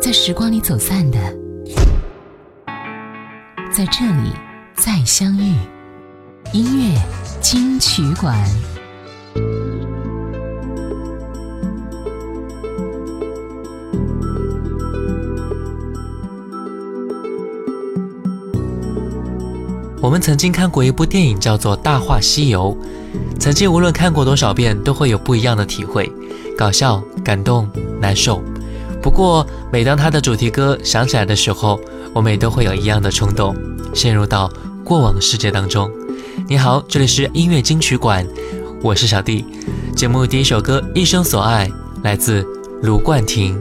在时光里走散的，在这里再相遇。音乐金曲馆。我们曾经看过一部电影，叫做《大话西游》。曾经无论看过多少遍，都会有不一样的体会：搞笑、感动、难受。不过，每当他的主题歌响起来的时候，我们也都会有一样的冲动，陷入到过往世界当中。你好，这里是音乐金曲馆，我是小弟。节目第一首歌《一生所爱》来自卢冠廷。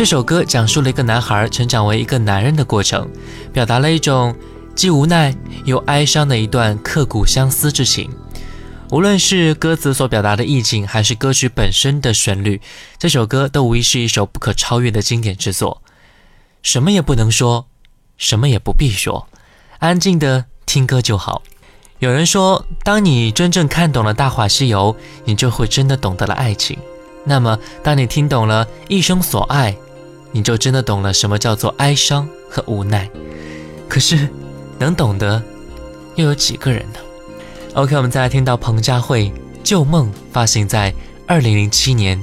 这首歌讲述了一个男孩成长为一个男人的过程，表达了一种既无奈又哀伤的一段刻骨相思之情。无论是歌词所表达的意境，还是歌曲本身的旋律，这首歌都无疑是一首不可超越的经典之作。什么也不能说，什么也不必说，安静的听歌就好。有人说，当你真正看懂了《大话西游》，你就会真的懂得了爱情。那么，当你听懂了《一生所爱》，你就真的懂了什么叫做哀伤和无奈。可是，能懂得又有几个人呢？OK，我们再来听到彭佳慧旧梦》发行在二零零七年。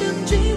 像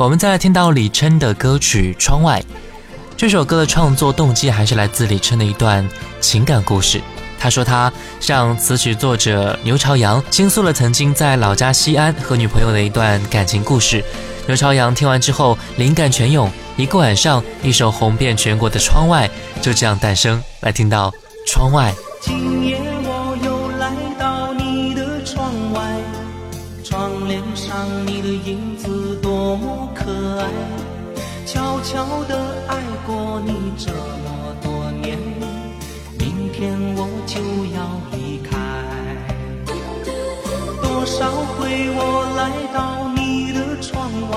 我们再来听到李琛的歌曲《窗外》。这首歌的创作动机还是来自李琛的一段情感故事。他说他向词曲作者牛朝阳倾诉了曾经在老家西安和女朋友的一段感情故事。牛朝阳听完之后灵感泉涌，一个晚上，一首红遍全国的《窗外》就这样诞生。来听到《窗外》。少回我来到你的窗外，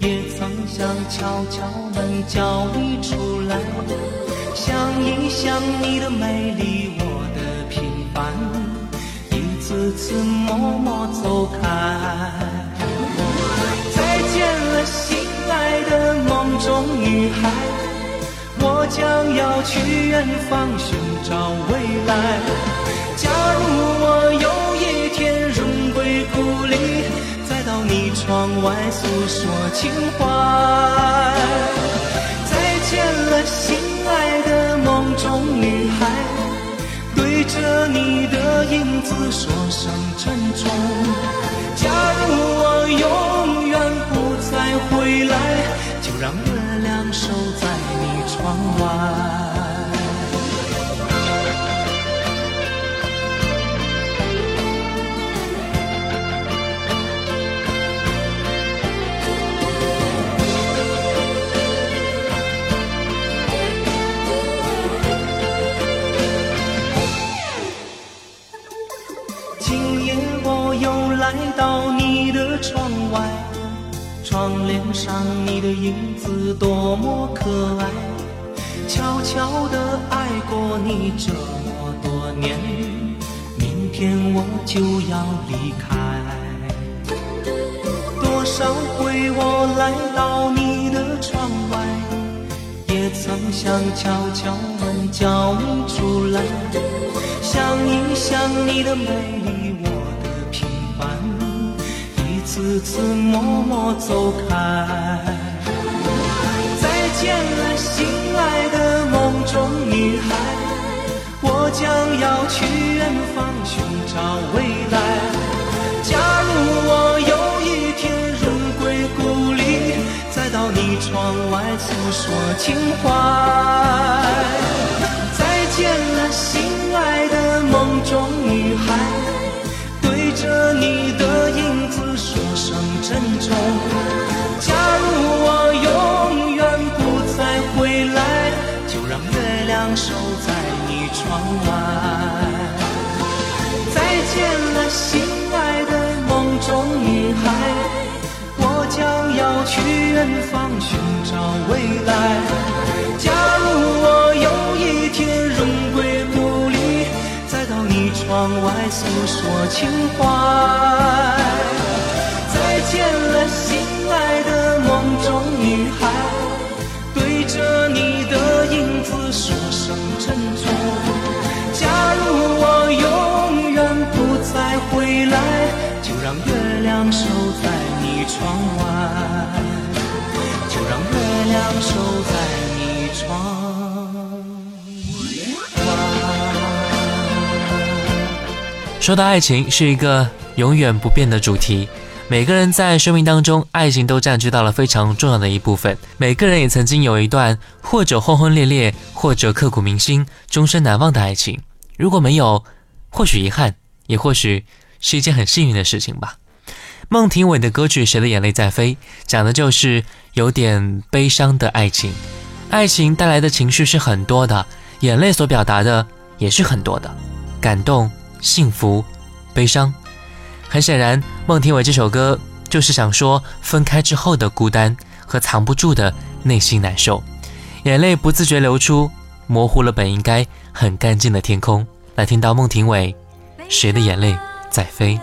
也曾。想敲敲门叫你出来，想一想你的美丽，我的平凡，一次次默默走开。再见了，心爱的梦中女孩，我将要去远方寻找未来。假如我有一天荣归故里，再到你窗外诉说情怀。再见了，心爱的梦中女孩，对着你的影子说声珍重。假如我永远不再回来，就让月亮守在你窗外。到你的窗外，窗帘上你的影子多么可爱，悄悄地爱过你这么多年，明天我就要离开。多少回我来到你的窗外，也曾想敲敲门叫你出来。想一想你的美次次默默走开。再见了，心爱的梦中女孩，我将要去远方寻找未来。假如我有一天荣归故里，再到你窗外诉说情怀。远方寻找未来。假如我有一天荣归故里，再到你窗外诉说情怀。再见了，心爱的梦中女孩，对着你的影子说声珍重。假如我永远不再回来，就让月亮守在你窗外，守在你窗说到爱情是一个永远不变的主题，每个人在生命当中，爱情都占据到了非常重要的一部分。每个人也曾经有一段或者轰轰烈烈，或者刻骨铭心、终身难忘的爱情。如果没有，或许遗憾，也或许是一件很幸运的事情吧。孟庭苇的歌曲《谁的眼泪在飞》讲的就是有点悲伤的爱情，爱情带来的情绪是很多的，眼泪所表达的也是很多的，感动。幸福、悲伤，很显然，孟庭苇这首歌就是想说分开之后的孤单和藏不住的内心难受，眼泪不自觉流出，模糊了本应该很干净的天空。来听到孟庭苇，谁的眼泪在飞？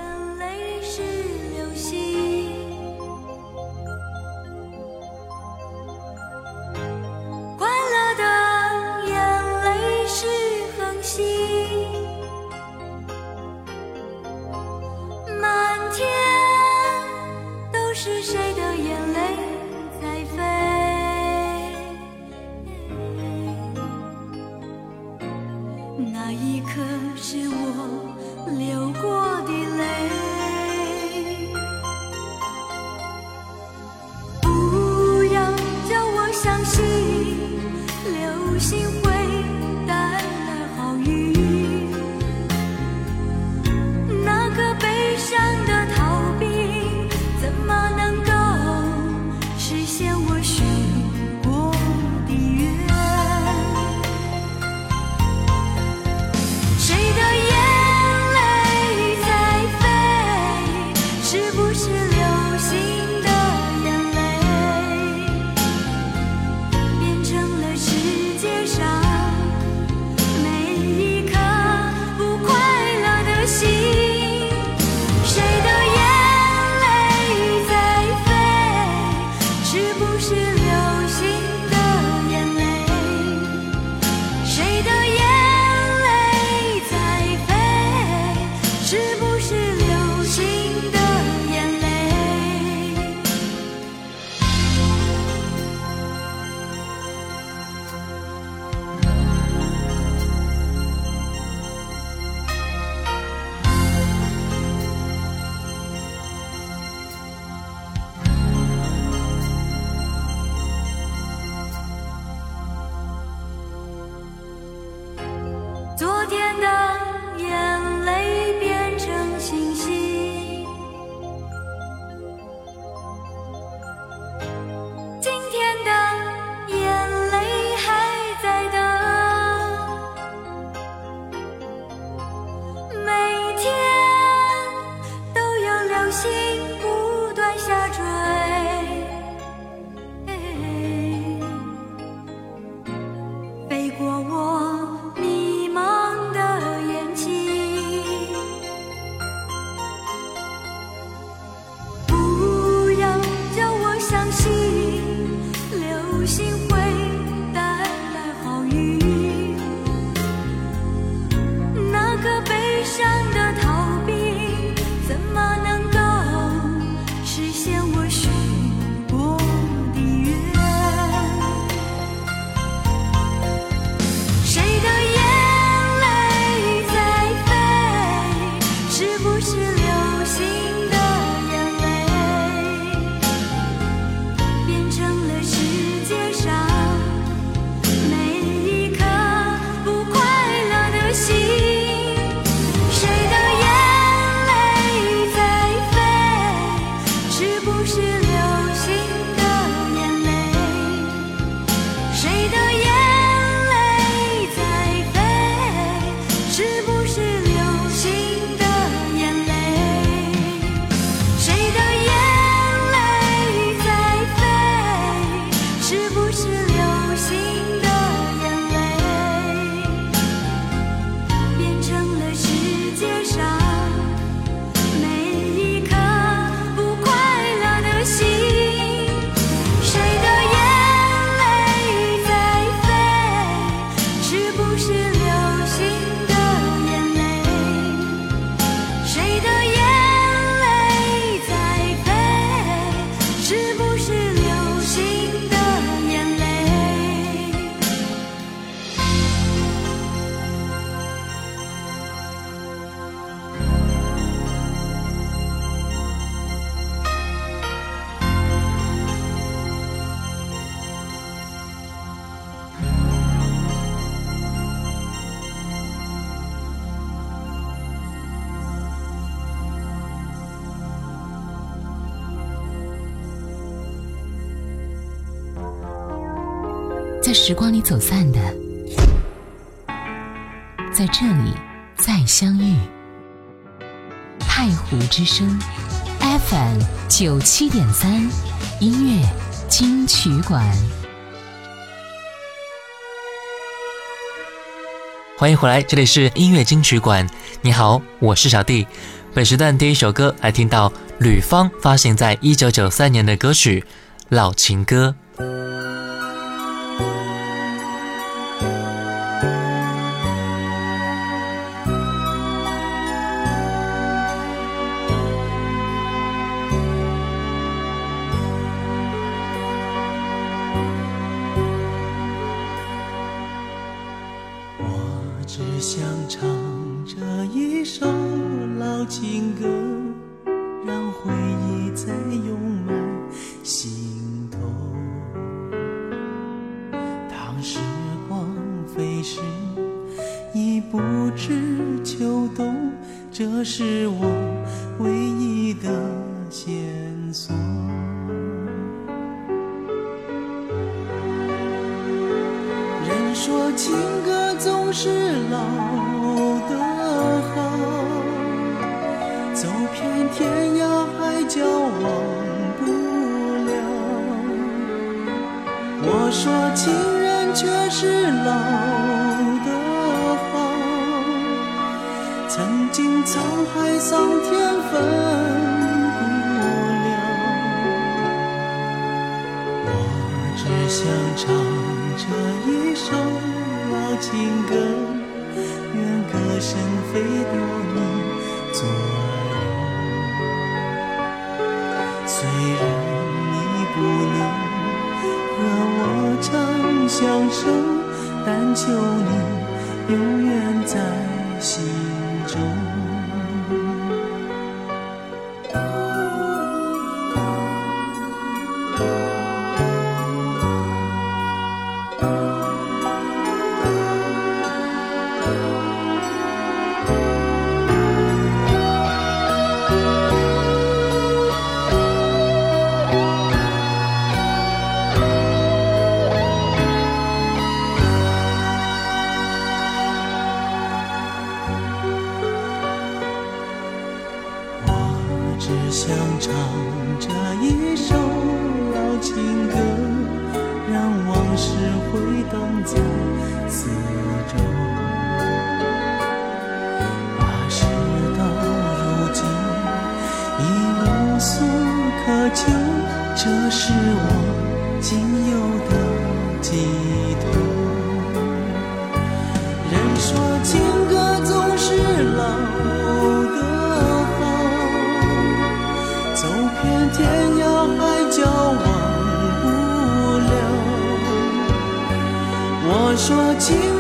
是谁的眼泪在飞？那一刻是我流过走散的在这里再相遇。太湖之声 fm 九七点三音乐金曲馆。欢迎回来这里是音乐金曲馆。你好我是小弟。本时段第一首歌来听到吕方发行在一九九三年的歌曲老情歌。曾经沧海桑田分不了。我只想唱这一首老情歌，愿歌声飞到你左右。虽然你不能和我唱相声，但求你永远在心。中。回荡在四周。那事到如今已无所可求，这是我说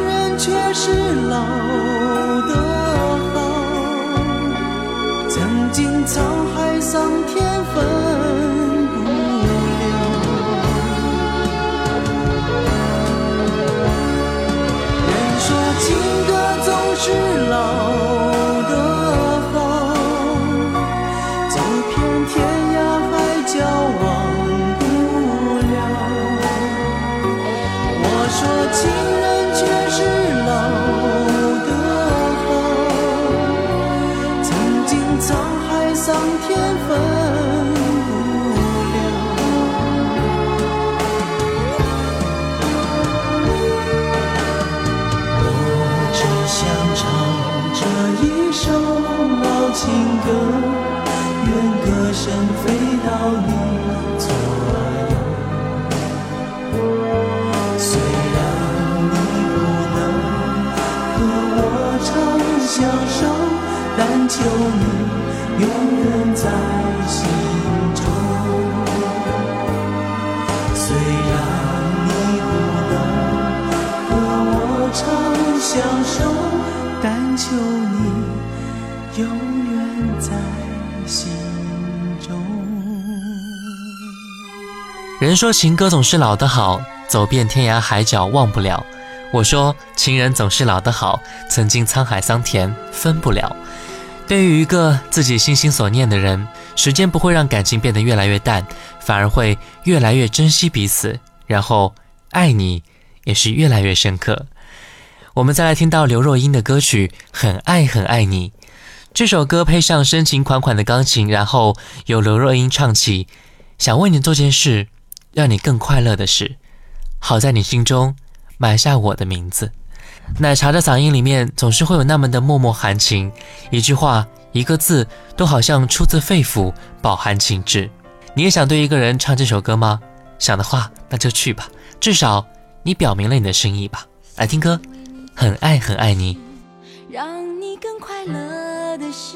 歌，愿歌声飞到你左右。虽然你不能和我长相守，但求你永远在心人说情歌总是老的好，走遍天涯海角忘不了。我说情人总是老的好，曾经沧海桑田分不了。对于一个自己心心所念的人，时间不会让感情变得越来越淡，反而会越来越珍惜彼此，然后爱你也是越来越深刻。我们再来听到刘若英的歌曲《很爱很爱你》，这首歌配上深情款款的钢琴，然后由刘若英唱起。想为你做件事，让你更快乐的事，好在你心中埋下我的名字。奶茶的嗓音里面总是会有那么的脉脉含情，一句话、一个字都好像出自肺腑，饱含情致。你也想对一个人唱这首歌吗？想的话，那就去吧，至少你表明了你的心意吧。来听歌，很爱很爱你。让你更快乐的事，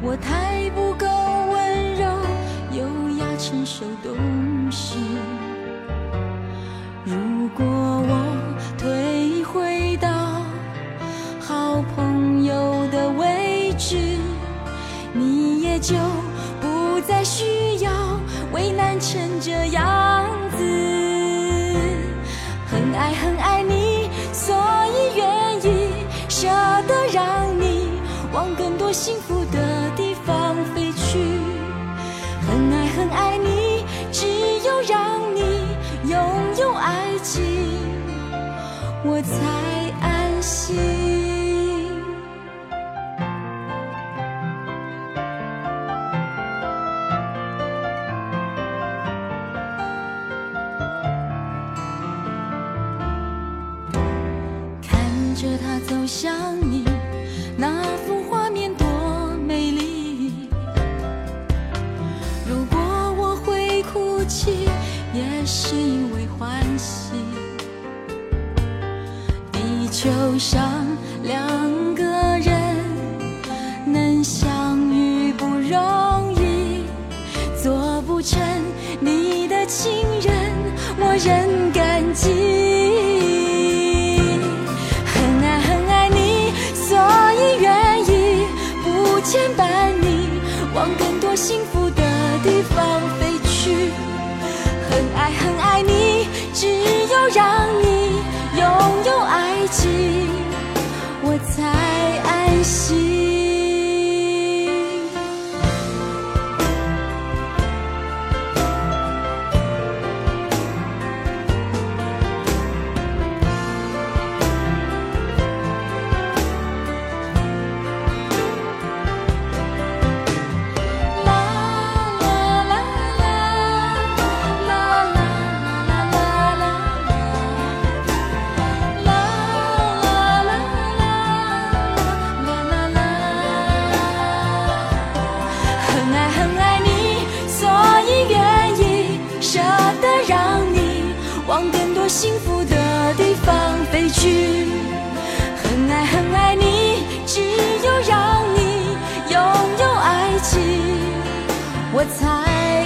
我太不够温柔、优雅、成熟、懂事。如果我情人，我仍感激。很爱很爱你，所以愿意不牵绊你，往更多幸福的地方飞去。很爱很爱你，只有让你拥有爱情，我才安心。我才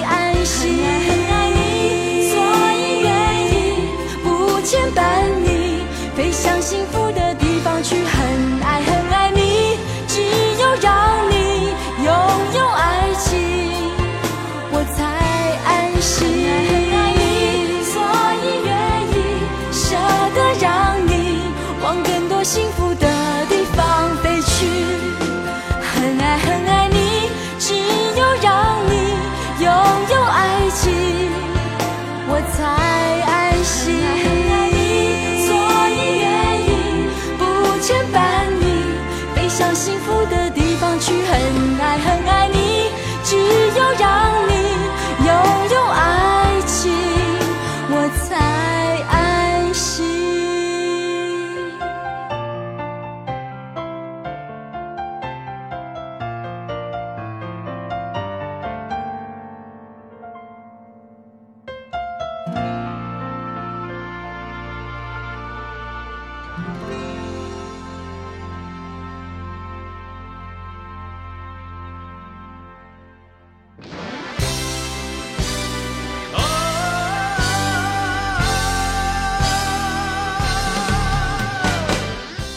安心。很爱你，所以愿意不牵绊你，飞向幸福的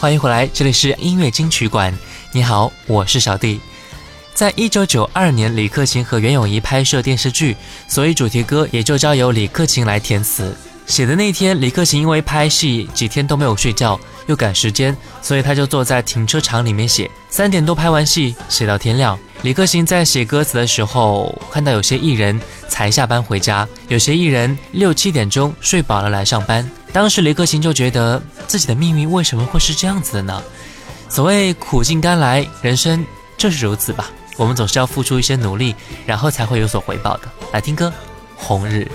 欢迎回来，这里是音乐金曲馆。你好，我是小弟。在一九九二年，李克勤和袁咏仪拍摄电视剧，所以主题歌也就交由李克勤来填词。写的那天，李克勤因为拍戏几天都没有睡觉，又赶时间，所以他就坐在停车场里面写。三点多拍完戏，写到天亮。李克勤在写歌词的时候，看到有些艺人才下班回家，有些艺人六七点钟睡饱了来上班。当时李克勤就觉得自己的命运为什么会是这样子的呢？所谓苦尽甘来，人生就是如此吧。我们总是要付出一些努力，然后才会有所回报的。来听歌，《红日》。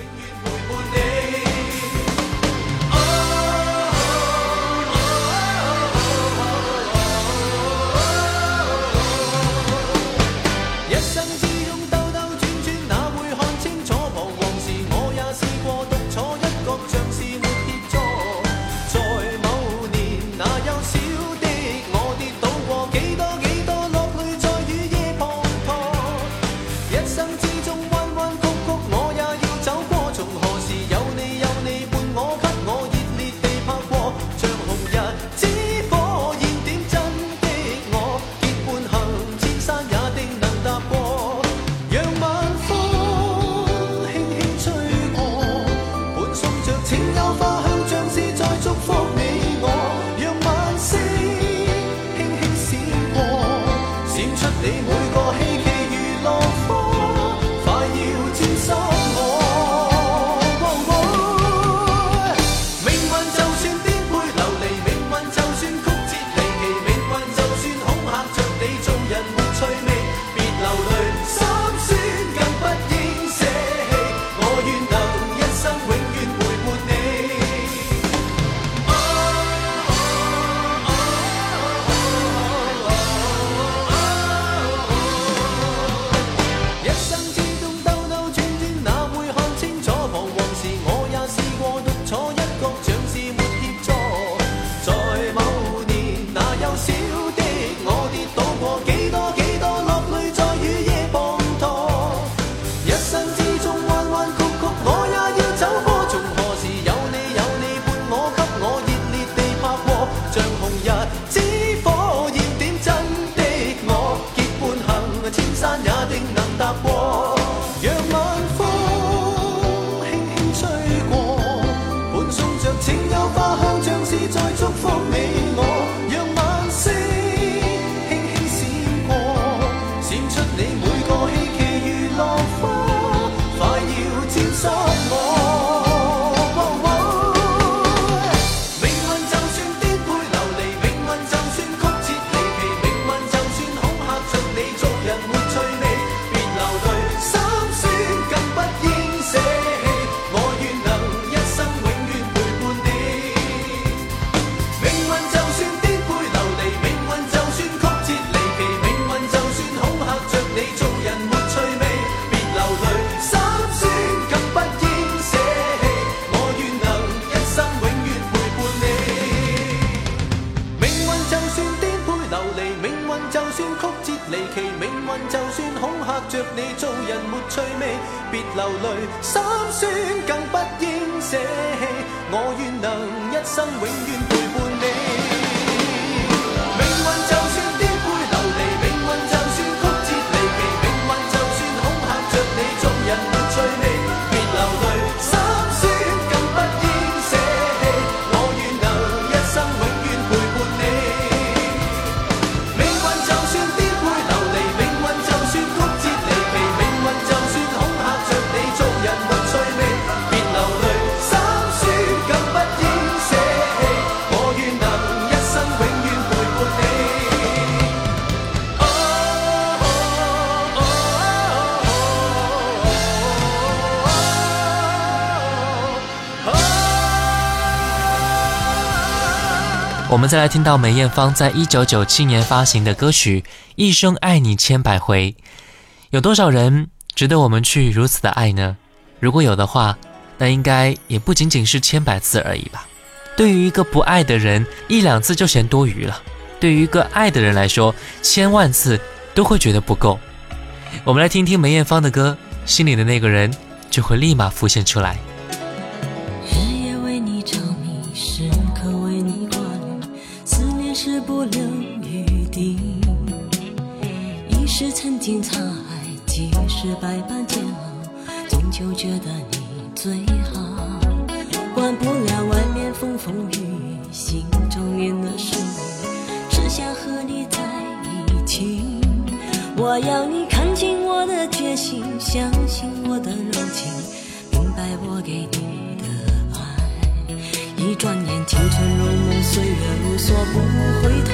趣味，别流泪，心酸我们再来听到梅艳芳在一九九七年发行的歌曲《一生爱你千百回》，有多少人值得我们去如此的爱呢？如果有的话，那应该也不仅仅是千百次而已吧。对于一个不爱的人，一两次就嫌多余了；对于一个爱的人来说，千万次都会觉得不够。我们来听听梅艳芳的歌，心里的那个人就会立马浮现出来。沧海，即使百般煎熬，终究觉得你最好。管不了外面风风雨雨，心中念的是你，只想和你在一起。我要你看清我的决心，相信我的柔情，明白我给你的爱。一转眼，青春如梦，岁月如梭，不回头。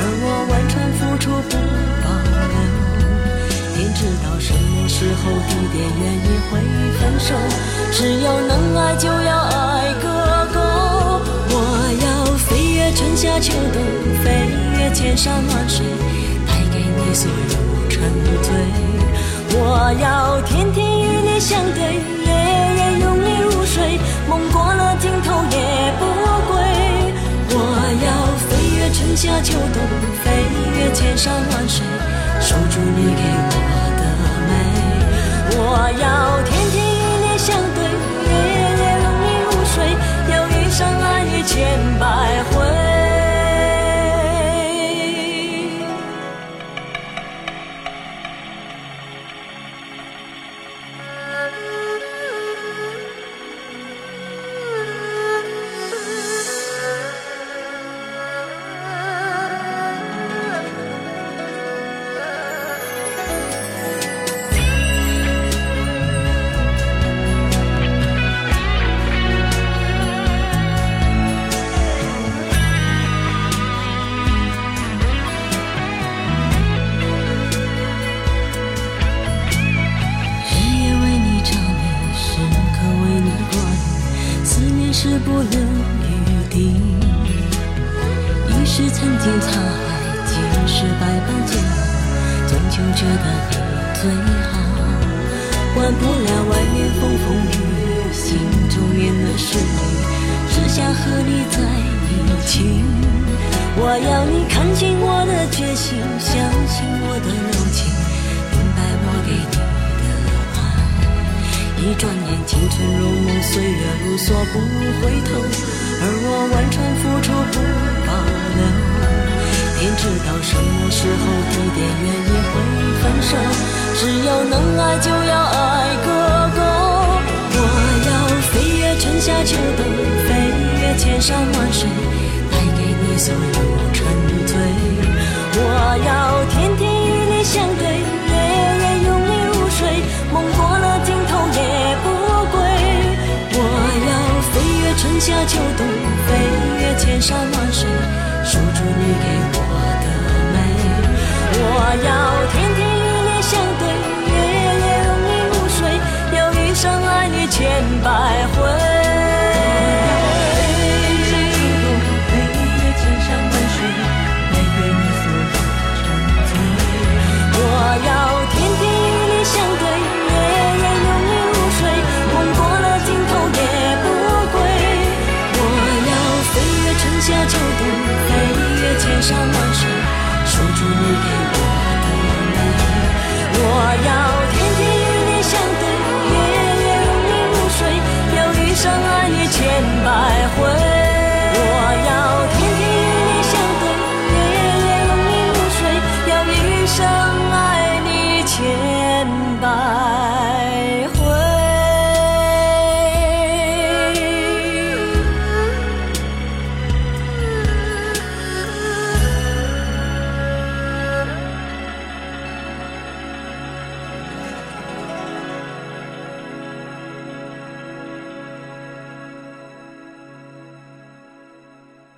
而我完全付出不。知道什么时候、地点、原因会分手。只要能爱，就要爱个够。我要飞越春夏秋冬，飞越千山万水，带给你所有沉醉。我要天天与你相对，夜夜拥你入睡，梦过了尽头也不归。我要飞越春夏秋冬，飞越千山万水，守住你给我的美。我要天天与你相对，夜夜拥你入睡，要一生爱你千百是不留余地。一是曾经沧海，几世百般煎熬，终究觉得你最好。管不了外面风风雨雨，心中念的是你，只想和你在一起。我要你看清我的决心，相信我的柔情，明白我给你。一转眼，青春如梦，岁月如梭，不回头。而我完全付出不保留。天知道什么时候、地点、原因会分手。只要能爱，就要爱个够。我要飞越春夏秋冬，飞越千山万水，带给你所有沉醉。我要天天与你相对，春夏秋冬，飞越千山万水，守住你给我